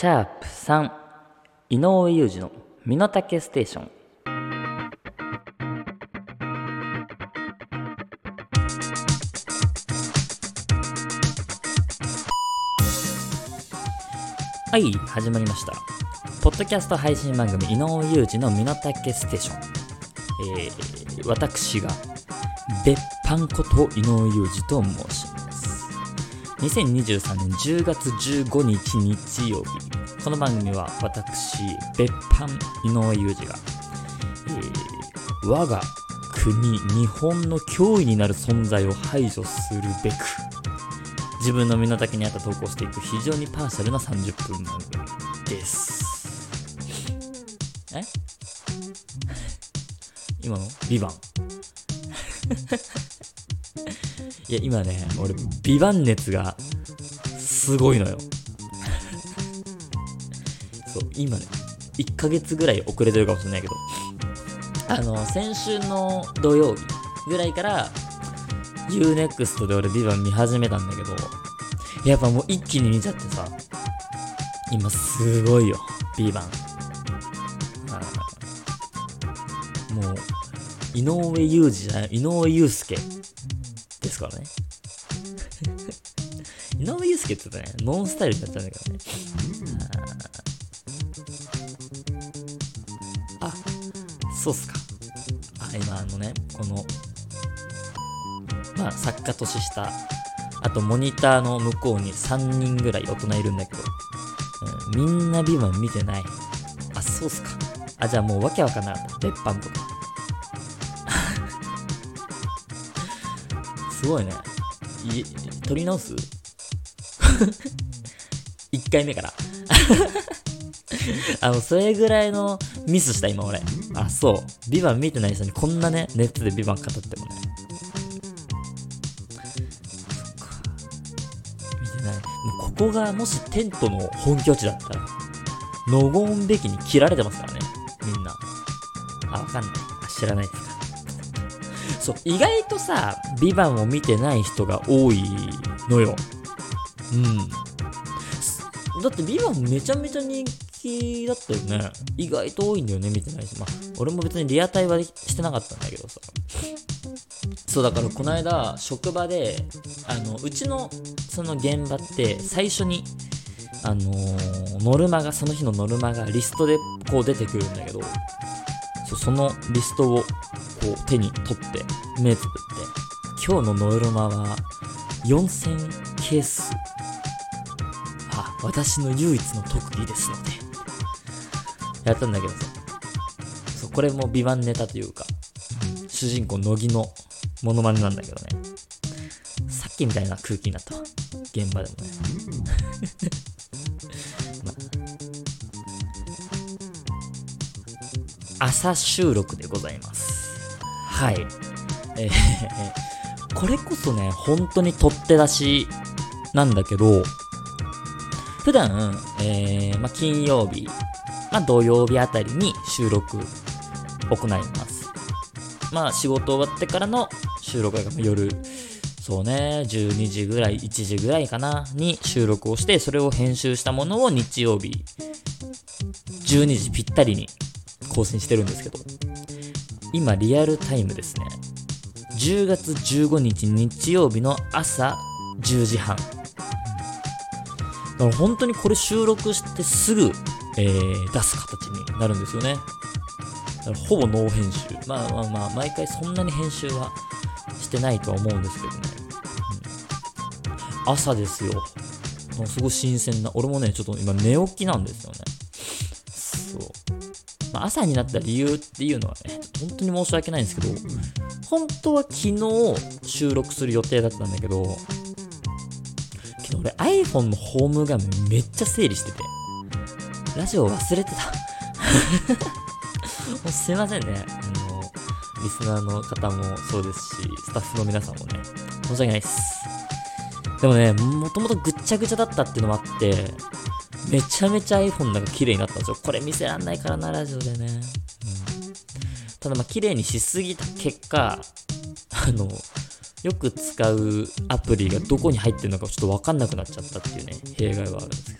シャープ3井上裕二の身の丈ステーション。はい始まりました。ポッドキャスト配信番組井上裕二の身の丈ステーション、えー、私が別班こと井上裕二と申します。2023年10月15日日曜日。この番組は私別班井上裕二が、えー、我が国日本の脅威になる存在を排除するべく自分の身の丈に合った投稿していく非常にパーシャルな30分番組です。え？今の？ビバン？いや今ね俺ビバン熱がすごいのよ。そう今ね1ヶ月ぐらい遅れてるかもしれないけど。あの先週の土曜日ぐらいから UNEXT で俺ビバン見始めたんだけどやっぱもう一気に見ちゃってさ今すごいよビバン。もう井上裕二じゃない井上裕介ですからね。井上裕介って言うとねノンスタイルになっちゃうんだけどね。そうっすか。あ今あのねこのまあ作家年下あとモニターの向こうに3人ぐらい大人いるんだけど、うん、みんなビーマン見てない。あそうっすか。あじゃあもうわけわかんなかった。別班とか。すごいね。い撮り直す ?1 回目から。あの、それぐらいのミスした今俺。あ、そう。ビバン見てない人にこんなね、ネットでビバン語ってもね。そっか。見てない。もうここがもしテントの本拠地だったら、ノゴーンべきに切られてますからね。みんな。あ、わかんない。知らないですか。そう、意外とさ、ビバンを見てない人が多いのよ。うん。だってビバンめちゃめちゃ人気だったよね。意外と多いんだよね、見てない人。まあ、俺も別にリアタイはしてなかったんだけどさ。そう、だからこの間、職場で、あの、うちの、その現場って、最初に、あのーノルマが、その日のノルマがリストでこう出てくるんだけど、そのリストをこう手に取って、目つぶって、今日のノルマは4000ケースあ、私の唯一の特技ですので。やったんだけどさ。そう、これも美版ネタというか、主人公乃木のモノマネなんだけどね。さっきみたいな空気になったわ。現場でもね。まあ朝収録でございます。はい。えーこれこそね、本当に取って出しなんだけど、普段、えーまあ、金曜日、まあ、土曜日あたりに収録行います。まあ仕事終わってからの収録が夜、そうね、12時ぐらい、1時ぐらいかな、に収録をして、それを編集したものを日曜日、12時ぴったりに更新してるんですけど、今リアルタイムですね。10月15日日曜日の朝10時半。だから本当にこれ収録してすぐ、えー出す形になるんですよね。だからほぼノー編集。まあまあまあ、毎回そんなに編集はしてないとは思うんですけどね。うん朝ですよ。もうすごい新鮮な。俺もね、ちょっと今寝起きなんですよね。そう。まあ、朝になった理由っていうのはね、本当に申し訳ないんですけど、本当は昨日収録する予定だったんだけど、けど俺 iPhone のホーム画面めっちゃ整理してて、ラジオ忘れてた。もうすいませんね。あの、リスナーの方もそうですし、スタッフの皆さんもね、申し訳ないです。でもね、もともとぐっちゃぐちゃだったっていうのもあって、めちゃめちゃ iPhone なんか綺麗になったんですよ。これ見せらんないからな、ラジオでね。うん、ただまあ、綺麗にしすぎた結果、あの、よく使うアプリがどこに入ってるのかちょっとわかんなくなっちゃったっていうね、弊害はあるんですけど。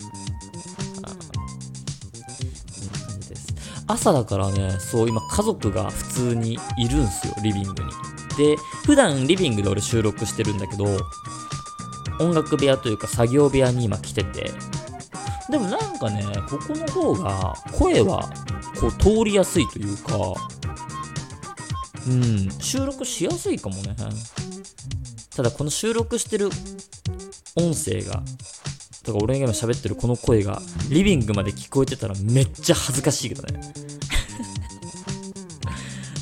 朝だからね、そう、今家族が普通にいるんすよ、リビングに。で、普段リビングで俺収録してるんだけど、音楽部屋というか作業部屋に今来てて、でもなんかね、ここの方が声はこう通りやすいというか、うん、収録しやすいかもね。ただこの収録してる音声が、だから俺が今喋ってるこの声がリビングまで聞こえてたらめっちゃ恥ずかしいけどね。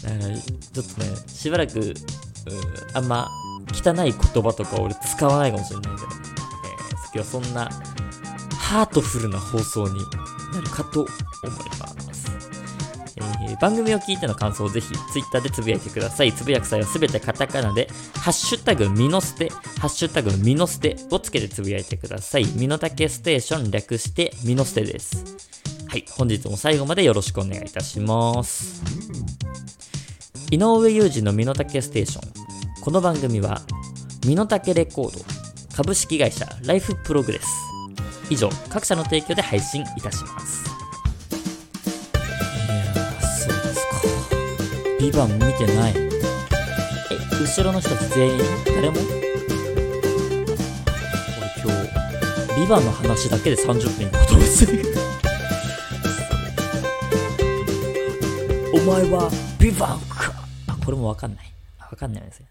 だからちょっとね、しばらく、あんま汚い言葉とか俺使わないかもしれないけど、えー、今日はそんなハートフルな放送になるかと思います。ー、番組を聞いての感想をぜひ Twitter でつぶやいてください。つぶやく際はすべてカタカナで、ハッシュタグミノステ、ハッシュタグミノステをつけてつぶやいてください。ミノタケステーション略してミノステです。はい、本日も最後までよろしくお願いいたします。井上裕二のミノタケステーション。この番組は、ミノタケレコード、株式会社ライフプログレス。以上、各社の提供で配信いたします。ビバン見てない。え、後ろの人全員、誰も？俺今日、ビバンの話だけで30分ことをする。お前はビバンかあ、これもわかんない。わかんないですよ。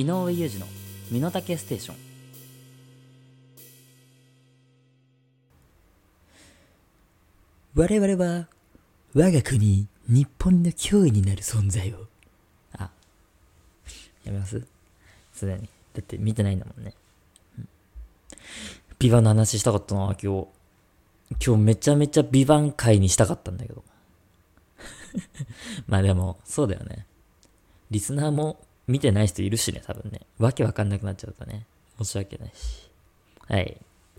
井上裕二の身の丈ステーション。我々は我が国日本の脅威になる存在を。あやめます。すでに。だって見てないんだもんね、うん、ビバンの話したかったな今日。今日めちゃめちゃビバン会にしたかったんだけど。まあでもそうだよね。リスナーも見てない人いるしね、多分ね。わけわかんなくなっちゃうとね。申し訳ないし。はい。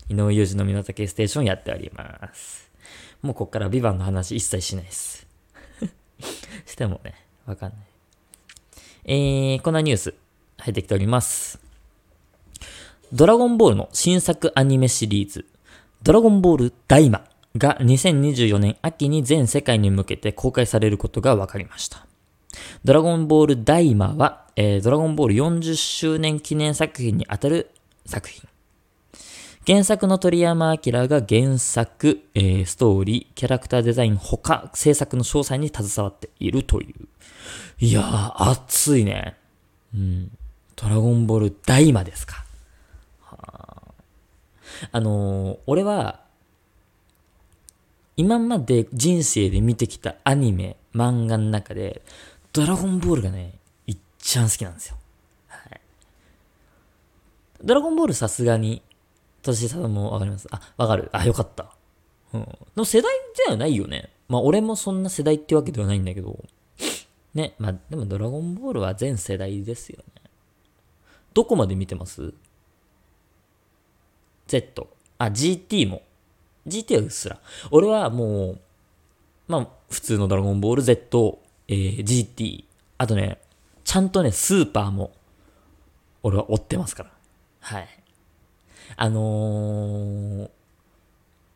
井上裕二の港系ステーションやっております。もうこっからビバンの話一切しないです。してもね、わかんない。えー、こんなニュース入ってきております。ドラゴンボールの新作アニメシリーズ、ドラゴンボールダイマが2024年秋に全世界に向けて公開されることが分かりました。ドラゴンボールダイマは、えー、ドラゴンボール40周年記念作品にあたる作品。原作の鳥山明が原作、えー、ストーリー、キャラクターデザイン他、制作の詳細に携わっているという。いやー、熱いね。うん。ドラゴンボールダイマですか。はあ、あのー、俺は、今まで人生で見てきたアニメ、漫画の中で、ドラゴンボールがね、一番好きなんですよ。はい。ドラゴンボールさすがに、年さもわかります？あ、わかる。あ、よかった。うん。でも世代ではないよね。まあ俺もそんな世代ってわけではないんだけど。ね。まあでもドラゴンボールは全世代ですよね。どこまで見てます ?Z。あ、GT も。GT はうっすら。俺はもう、まあ普通のドラゴンボール Z、えー、GT、あとね、ちゃんとね、スーパーも、俺は追ってますから。はい。あのー、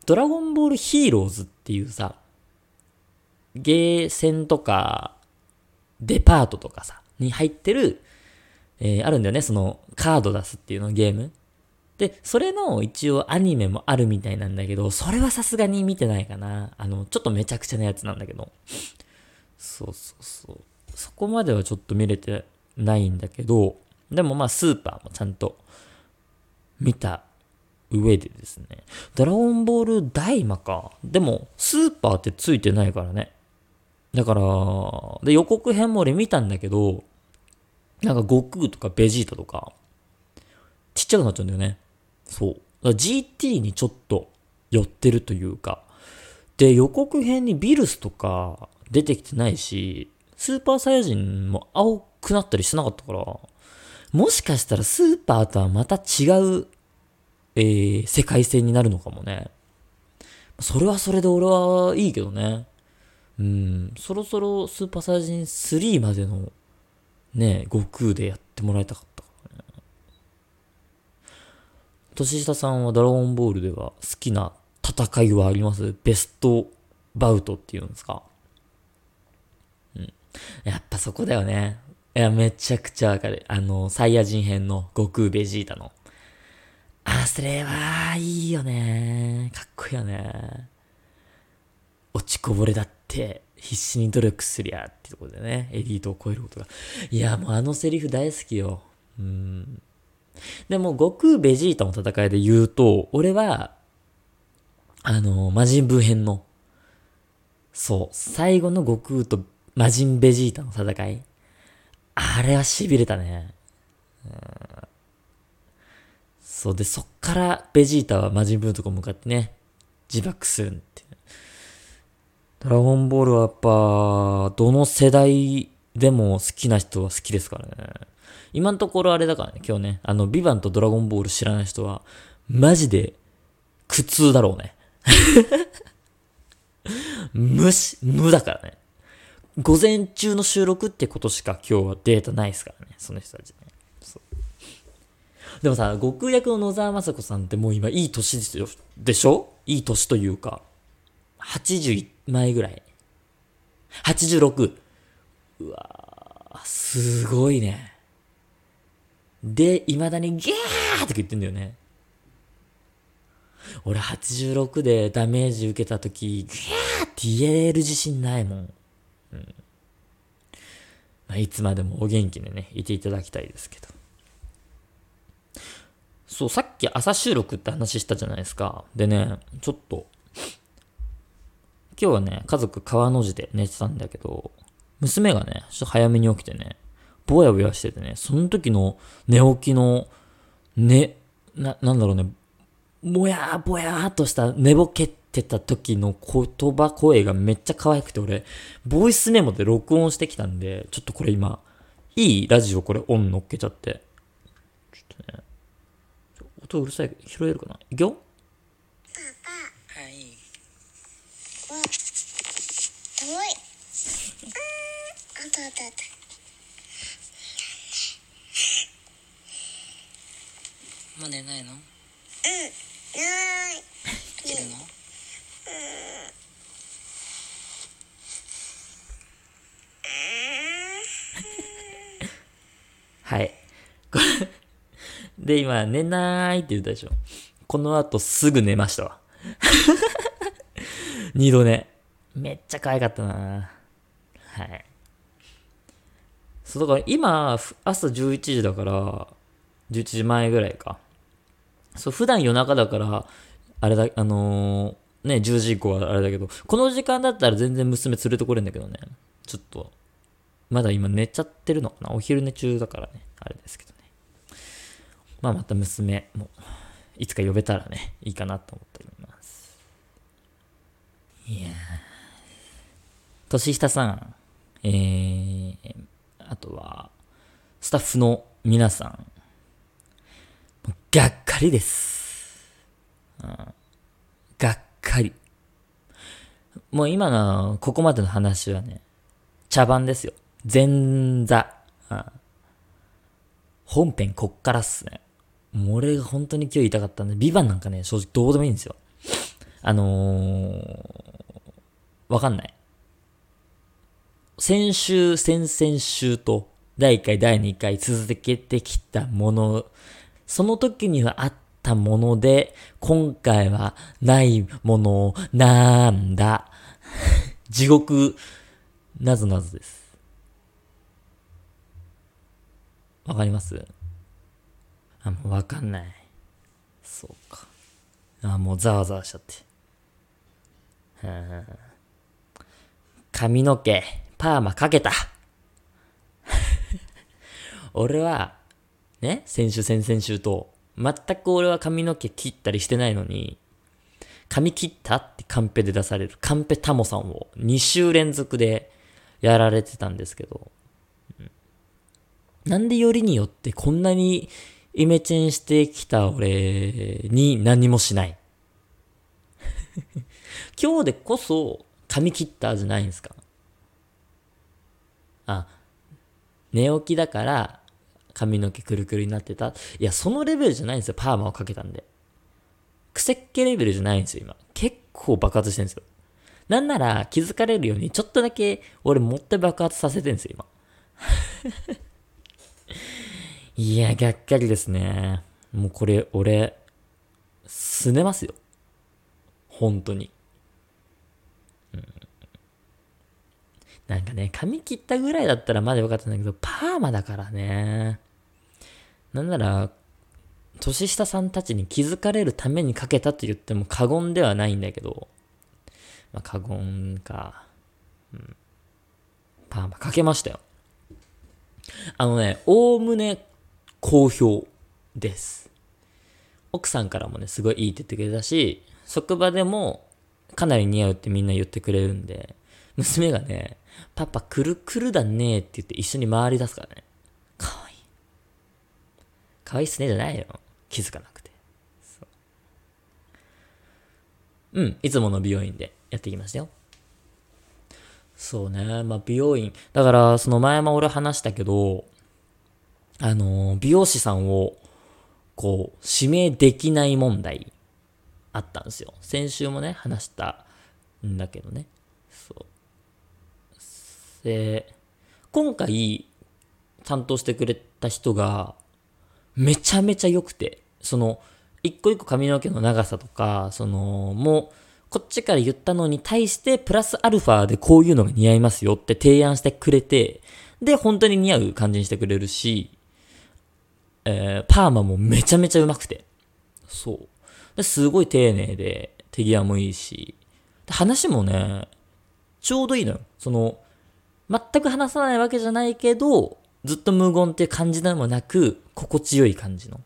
ドラゴンボールヒーローズっていうさ、ゲーセンとか、デパートとかさ、に入ってる、えー、あるんだよね、その、カード出すっていうのゲーム。で、それの一応アニメもあるみたいなんだけど、それはさすがに見てないかな。あの、ちょっとめちゃくちゃなやつなんだけど。そうそうそう。そこまではちょっと見れてないんだけど、でもまあスーパーもちゃんと見た上でですね、ドラゴンボールダイマか。でも、スーパーってついてないからね。だから、で、予告編も俺見たんだけど、なんか悟空とかベジータとか、ちっちゃくなっちゃうんだよね。そう。GT にちょっと寄ってるというか、で、予告編にビルスとか出てきてないし、スーパーサイヤ人も青くなったりしてなかったから、もしかしたらスーパーとはまた違う、えー、世界線になるのかもね。それはそれで俺はいいけどね。うん、そろそろスーパーサイヤ人3までのね、悟空でやってもらいたかったからね。年下さんはドラゴンボールでは好きな戦いはあります？ベストバウトっていうんですか？やっぱそこだよね。いや、めちゃくちゃわかる。あの、サイヤ人編の悟空ベジータの。あ、それは、いいよね。かっこいいよね。落ちこぼれだって必死に努力すりゃってところでね、エリートを超えることが。いや、もうあのセリフ大好きよ。うん。でも、悟空ベジータの戦いで言うと、俺は、あの、魔人ブー編の、そう、最後の悟空と魔人ベジータの戦い。あれは痺れたね。うん、そうで、そっからベジータは魔人ブーとか向かってね、自爆するってドラゴンボールはやっぱ、どの世代でも好きな人は好きですからね。今のところあれだからね、今日ね、あの、ビバンとドラゴンボール知らない人は、マジで苦痛だろうね。無し、無だからね。午前中の収録ってことしか今日はデータないですからね、その人たちね。でもさ、悟空役の野沢雅子さんってもう今いい年ですよ。でしょ？いい年というか、81枚ぐらい。86。うわすごいね。で、未だにギャーって言ってんだよね。俺86でダメージ受けた時、ギャーって言える自信ないも。ん。まあ、いつまでもお元気でね、いていただきたいですけど。そう、さっき朝収録って話したじゃないですか。でね、ちょっと、今日はね、家族川の字で寝てたんだけど、娘がね、ちょっと早めに起きてね、ぼやぼやしててね、その時の寝起きの、ね、な、なんだろうね、もやーぼやーっとした寝ぼけってた時の言葉、声がめっちゃ可愛くて、俺、ボイスメモで録音してきたんで、ちょっとこれ今、いいラジオこれオン乗っけちゃって。ちょっとね、音うるさい、拾えるかな？いくよ。重いうんあったあったあった。もう寝ないの？うんない。起きるの？はい。これで、今、寝ないって言ったでしょ。この後すぐ寝ましたわ。二度寝。めっちゃ可愛かったなはい。そう、だから今、朝11時だから、11時前ぐらいか。そう、普段夜中だから、あれだ、あのー、ね、10時以降はあれだけど、この時間だったら全然娘連れてこれんだけどね。ちょっと、まだ今寝ちゃってるのかな？お昼寝中だからね。あれですけどね。まあまた娘も、いつか呼べたらね、いいかなと思っております。いやー。年下さん、えー、あとは、スタッフの皆さん、がっかりです。うん、かり。もう今の、ここまでの話はね、茶番ですよ。前座。うん、本編こっからっすね。もう俺が本当に今日言いたかったんで、ビバンなんかね、正直どうでもいいんですよ。あのー、わかんない。先週、先々週と、第1回、第2回続けてきたもの、その時にはあったもので、今回はないものなんだ。地獄、なぞなぞです。わかります？あ、もうわかんない。そうか。あ、もうざわざわしちゃって。髪の毛。パーマかけた。俺は、ね、先週先々週と、全く俺は髪の毛切ったりしてないのに、髪切ったってカンペで出されるカンペタモさんを2週連続でやられてたんですけど、なんでよりによってこんなにイメチェンしてきた俺に何もしない。今日でこそ髪切ったじゃないんですか？あ、寝起きだから髪の毛くるくるになってた。いや、そのレベルじゃないんですよ。パーマをかけたんで。クセっ気レベルじゃないんですよ、今。結構爆発してるんですよ。なんなら気づかれるようにちょっとだけ俺持って爆発させてんですよ、今。いや、がっかりですね。もうこれ、俺、すねますよ。本当に。うん、なんかね、髪切ったぐらいだったらまだよかったんだけど、パーマだからね。なんなら、年下さんたちに気づかれるためにかけたと言っても過言ではないんだけど、まあ、過言か。うん。パーマかけましたよ。あのね、おおむね好評です。奥さんからもね、すごいいいって言ってくれたし、職場でもかなり似合うってみんな言ってくれるんで、娘がね、パパくるくるだねって言って一緒に回り出すからね。かわい。っすねじゃないよ。気づかなくて。ううん、いつもの美容院でやってきましたよ。そうね。まあ、美容院。だから、その前も俺話したけど、あの、美容師さんを、こう、指名できない問題、あったんですよ。先週もね、話したんだけどね。そう。で、今回、担当してくれた人が、めちゃめちゃ良くて、その、一個一個髪の毛の長さとか、その、もう、こっちから言ったのに対して、プラスアルファでこういうのが似合いますよって提案してくれて、で、本当に似合う感じにしてくれるし、えー、パーマもめちゃめちゃ上手くて。そう。ですごい丁寧で、手際もいいし、話もね、ちょうどいいのよ。その、全く話さないわけじゃないけど、ずっと無言って感じでもなく、心地よい感じの。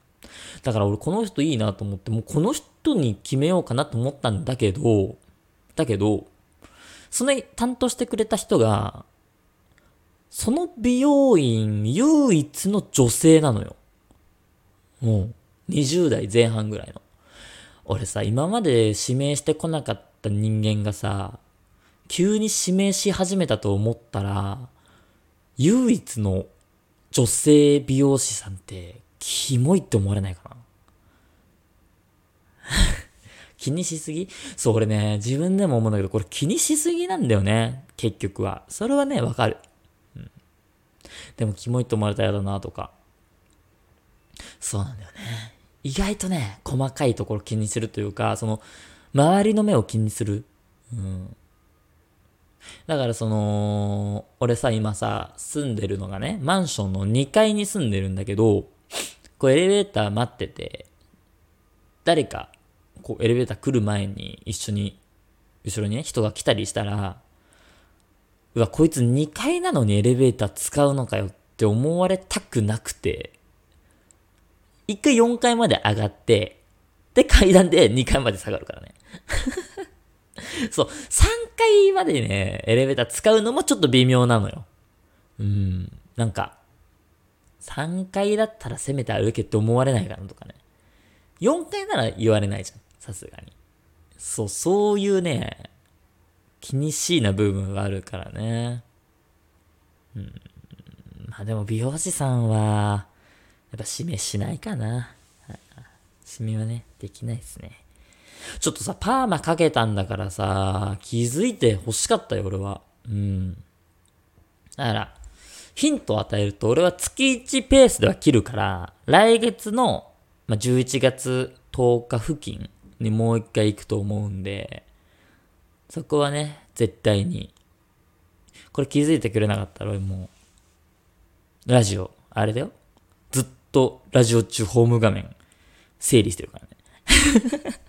だから俺この人いいなと思って、もうこの人に決めようかなと思ったんだけど、だけど、その担当してくれた人が、その美容院唯一の女性なのよ。もう、20代前半ぐらいの。俺さ、今まで指名してこなかった人間がさ、急に指名し始めたと思ったら、唯一の女性美容師さんって、キモいって思われないかな？気にしすぎ？そう、俺ね、自分でも思うんだけど、これ気にしすぎなんだよね。結局は。それはね、わかる。うん。でも、キモいって思われたら嫌だなとか。そうなんだよね。意外とね、細かいところ気にするというか、その、周りの目を気にする。うん。だからその、俺さ、今さ、住んでるのがね、マンションの2階に住んでるんだけど、こうエレベーター待ってて、誰か、こうエレベーター来る前に一緒に、後ろにね、人が来たりしたら、うわ、こいつ2階なのにエレベーター使うのかよって思われたくなくて、1回4階まで上がって、で、階段で2階まで下がるからね。そう、3階までね、エレベーター使うのもちょっと微妙なのよ。うん、なんか、3階だったらせめて歩けって思われないかなとかね。4階なら言われないじゃん。さすがに。そう、そういうね、気にしいな部分があるからね。うん。まあでも美容師さんは、やっぱ指名しないかな。指名はね、できないですね。ちょっとさ、パーマかけたんだからさ、気づいて欲しかったよ、俺は。うん。だから、ヒントを与えると、俺は月1ペースでは切るから、来月の、まあ、11月10日付近にもう一回行くと思うんで、そこはね、絶対に。これ気づいてくれなかったら俺もう、ラジオ、あれだよ。ずっとラジオ中ホーム画面整理してるからね。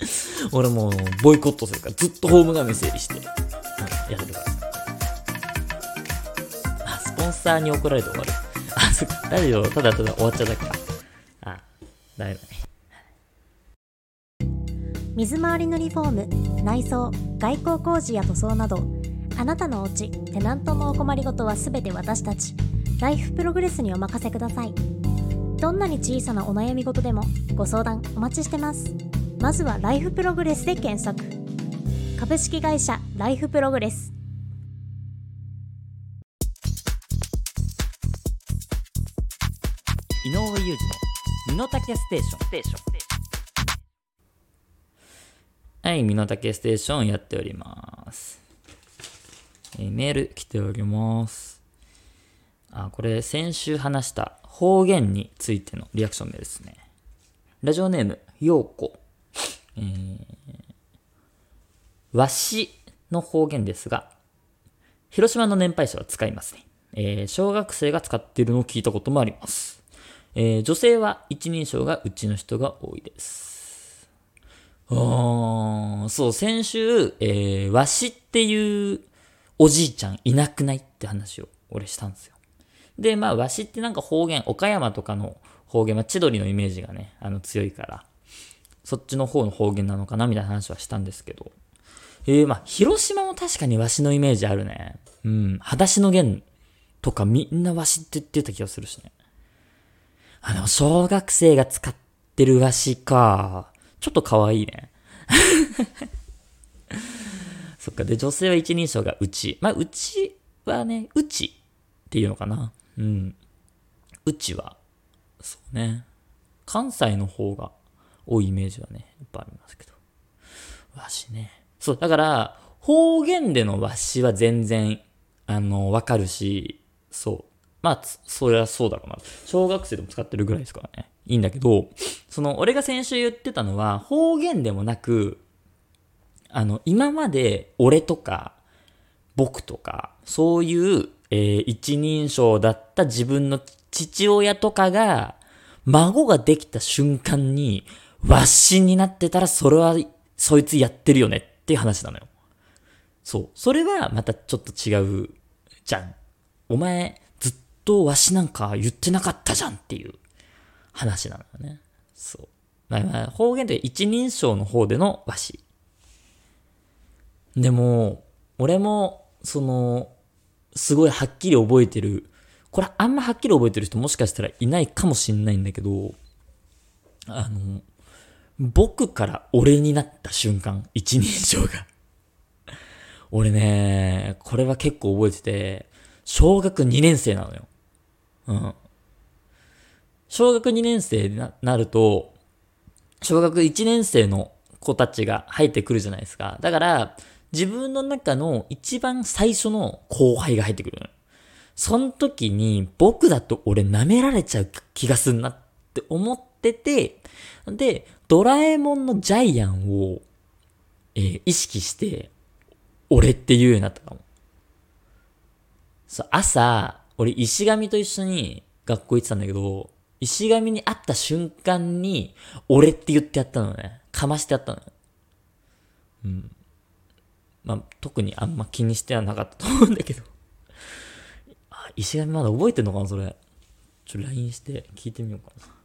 俺もうボイコットするから、ずっとホーム画面整理して、うん、やってるから。あ、スポンサーに怒られて終わる。あ、そっか、ラジオただただ終わっちゃうだけか。あ、ダメだね。水回りのリフォーム、内装、外交工事や塗装など、あなたのお家、テナントのお困りごとはすべて私たち、ライフプログレスにお任せください。どんなに小さなお悩み事でもご相談お待ちしてます。まずはライフプログレスで検索。株式会社ライフプログレス。井上裕二の身の丈ステーション。はい身の丈ステーションやっております。えー、メール来ております。あこれ先週話した方言についてのリアクションメールですね。ラジオネームようこえー、わしの方言ですが、広島の年配者は使いますね。えー小学生が使っているのを聞いたこともあります。えー女性は一人称がうちの人が多いです。あーそう、先週、えーわしっていうおじいちゃんいなくないって話を俺したんですよ。で、まあ、わしってなんか方言、岡山とかの方言は千鳥のイメージがね、あの強いから、そっちの方の方言なのかなみたいな話はしたんですけど。えー、まあ、広島も確かにわしのイメージあるね。うん。裸足の弦とかみんなわしって言ってた気がするしね。あ、でも小学生が使ってるわしか。ちょっと可愛いね。そっか。で、女性は一人称がうち。まあ、うちはね、うちっていうのかな。うん。うちは、そうね。関西の方が多いイメージはね、やっぱありますけど。わしね。そう、だから、方言でのわしは全然、あの、わかるし、そう。まあ、そりゃそうだろうな。小学生でも使ってるぐらいですからね。いいんだけど、その、俺が先週言ってたのは、方言でもなく、あの、今まで俺とか、僕とか、そういう、えー一人称だった自分の父親とかが、孫ができた瞬間に、わしになってたら、それは、そいつやってるよねっていう話なのよ。そう。それはまたちょっと違うじゃん。お前、ずっとわしなんか言ってなかったじゃんっていう話なのよね。そう。まあまあ、方言で一人称の方でのわし。でも、俺も、その、すごいはっきり覚えてる。これあんまはっきり覚えてる人もしかしたらいないかもしんないんだけど、あの、僕から俺になった瞬間、一人称が。俺ね、これは結構覚えてて、小学2年生なのよ。うん。小学2年生になると、小学1年生の子たちが入ってくるじゃないですか。だから、自分の中の一番最初の後輩が入ってくる。その時に僕だと俺舐められちゃう気がすんなって思ってて、で、ドラえもんのジャイアンを、えー意識して、俺って言うようになったかも。そう、朝、俺石神と一緒に学校行ってたんだけど、石神に会った瞬間に、俺って言ってやったのね。かましてやったのよ。うん。まあ、特にあんま気にしてはなかったと思うんだけど。あ、石神まだ覚えてんのかな、それ。ちょ、LINE して聞いてみようかな。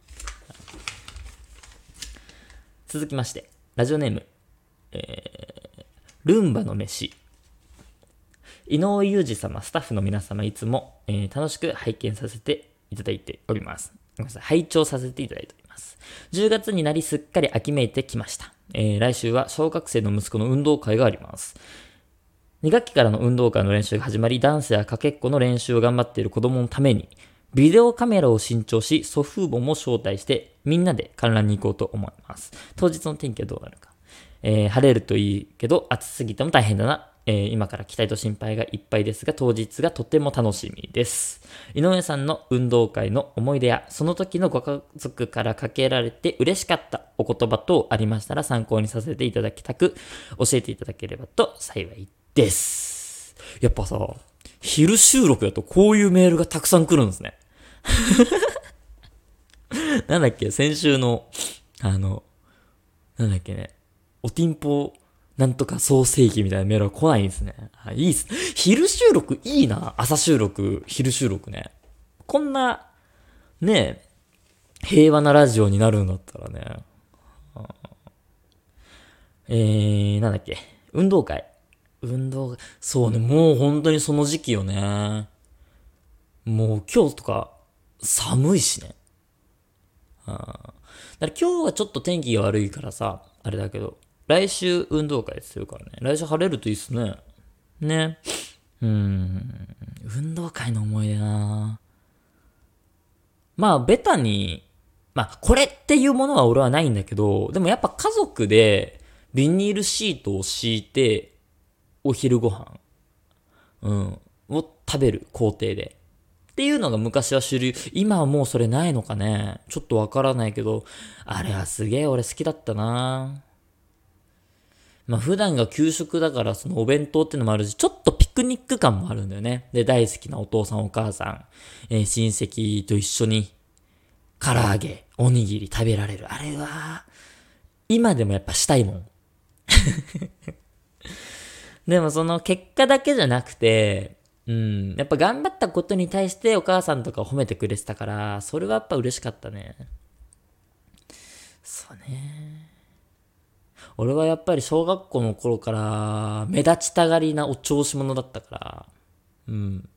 続きまして、ラジオネーム、えー、ルンバの飯。井上裕二様、スタッフの皆様、いつも、えー楽しく拝見させていただいております。ごめんなさい。拝聴させていただいております。10月になりすっかり秋めいてきました。えー来週は小学生の息子の運動会があります。2学期からの運動会の練習が始まり、ダンスやかけっこの練習を頑張っている子供のために、ビデオカメラを新調し、祖父母も招待して、みんなで観覧に行こうと思います。当日の天気はどうなるか。えー晴れるといいけど、暑すぎても大変だな。えー今から期待と心配がいっぱいですが、当日がとても楽しみです。井上さんの運動会の思い出や、その時のご家族からかけられて嬉しかったお言葉等ありましたら参考にさせていただきたく、教えていただければと幸いです。やっぱさ、昼収録だとこういうメールがたくさん来るんですね。なんだっけ、先週の、あの、なんだっけね、おティンポなんとか創世記みたいなメールは来ないんですね。あいいいっす。昼収録いいな。朝収録、昼収録ね。こんな、ねえ、平和なラジオになるんだったらね。えー、なんだっけ。運動会。運動会。そうね、もう本当にその時期よね。もう今日とか寒いしね。あーだから今日はちょっと天気が悪いからさ、あれだけど、来週運動会するからね。来週晴れるといいっすね。ね。うん。運動会の思い出なまあ、ベタにまあ、これっていうものは俺はないんだけど、でもやっぱ家族でビニールシートを敷いて、お昼ご飯、うん、を食べる工程で。っていうのが昔は主流。今はもうそれないのかね。ちょっとわからないけど、あれはすげえ俺好きだったなまあ普段が給食だからそのお弁当ってのもあるし、ちょっとピクニック感もあるんだよね。で、大好きなお父さんお母さん、えー、親戚と一緒に唐揚げ、おにぎり食べられる。あれは、今でもやっぱしたいもん。でもその結果だけじゃなくて、うん、やっぱ頑張ったことに対してお母さんとか褒めてくれてたから、それはやっぱ嬉しかったね。そうね。俺はやっぱり小学校の頃から目立ちたがりなお調子者だったから、うん。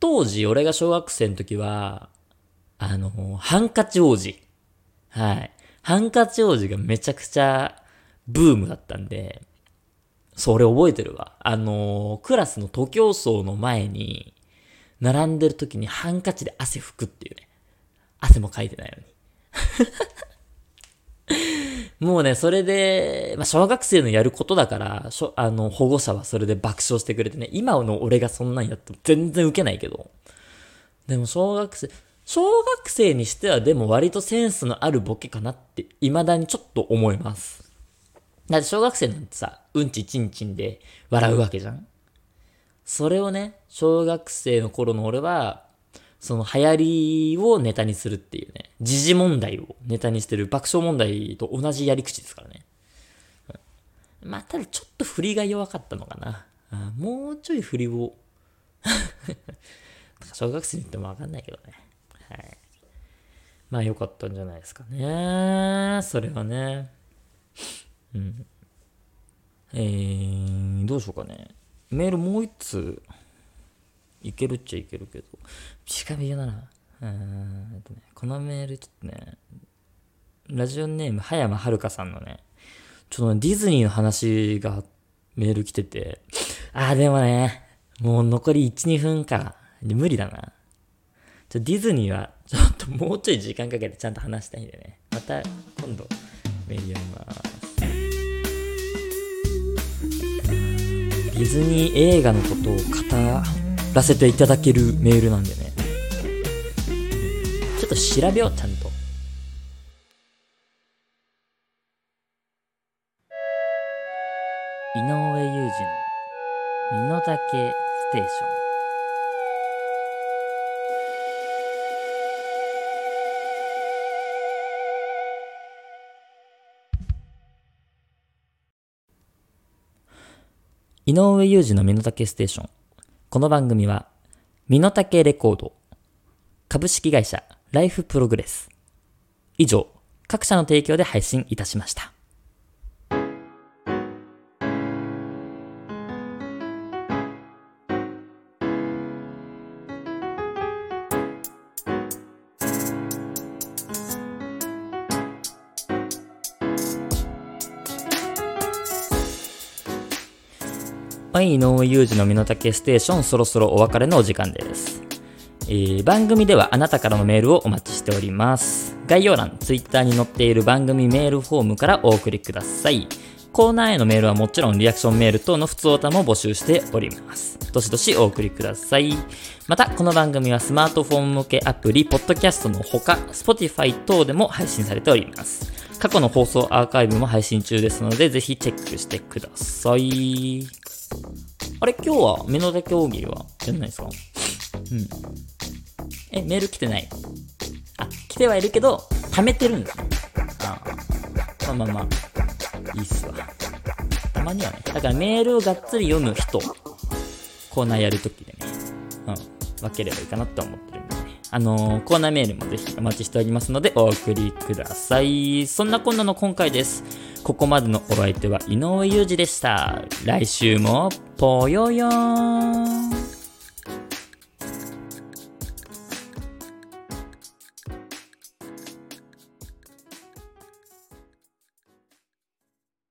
当時俺が小学生の時は、あの、ハンカチ王子。はい。ハンカチ王子がめちゃくちゃブームだったんで、それ覚えてるわ。あの、クラスの徒競走の前に、並んでる時にハンカチで汗拭くっていうね。汗もかいてないのに。もうね、それで、まあ、小学生のやることだから、しょあの、保護者はそれで爆笑してくれてね、今の俺がそんなんやっても全然受けないけど。でも小学生、小学生にしてはでも割とセンスのあるボケかなって未だにちょっと思います。だって小学生なんてさ、うんちちんちんで笑うわけじゃんそれをね、小学生の頃の俺は、その流行りをネタにするっていうね、時事問題をネタにしてる爆笑問題と同じやり口ですからね。まあ、ただちょっと振りが弱かったのかな。あもうちょい振りを 小学生に言ってもわかんないけどね。はい。まあ良かったんじゃないですかね。それはね。うん。えー、どうしようかね。メールもう一通、いけるっちゃいけるけど、近火だな。うん、ね、このメールちょっとね、ラジオネーム、葉山遥さんのね、ちょっとねディズニーの話がメール来てて、あーでもね、もう残り1、2分か。無理だな。ちょディズニーは、ちょっともうちょい時間かけてちゃんと話したいんでね。また今度メール読みます。ディズニー映画のことを語らせていただけるメールなんでね。ちょっと調べよう、ちゃんと。井上裕二の身の丈ステーション。井上裕二の身の丈ステーション。この番組は、身の丈レコード、株式会社ライフプログレス。以上、各社の提供で配信いたしました。はい、井上裕二の身の丈ステーション、そろそろお別れのお時間です。えー、番組ではあなたからのメールをお待ちしております。概要欄、ツイッターに載っている番組メールフォームからお送りください。コーナーへのメールはもちろんリアクションメール等の普通オタも募集しております。どしどしお送りください。また、この番組はスマートフォン向けアプリ、ポッドキャストのほか、Spotify 等でも配信されております。過去の放送アーカイブも配信中ですので、ぜひチェックしてください。あれ？今日は目の丈大喜利はやんないですか？うん。え、メール来てない？あ、来てはいるけど、貯めてるんだ。ああ。まあまあまあ、いいっすわ。たまにはね。だからメールをがっつり読む人、コーナーやるときでね、うん、分ければいいかなと思って。あのー、コーナーメールもぜひお待ちしておりますので、お送りください。そんなこんなの今回です。ここまでのお相手は井上裕二でした。来週も、ぽよよーん。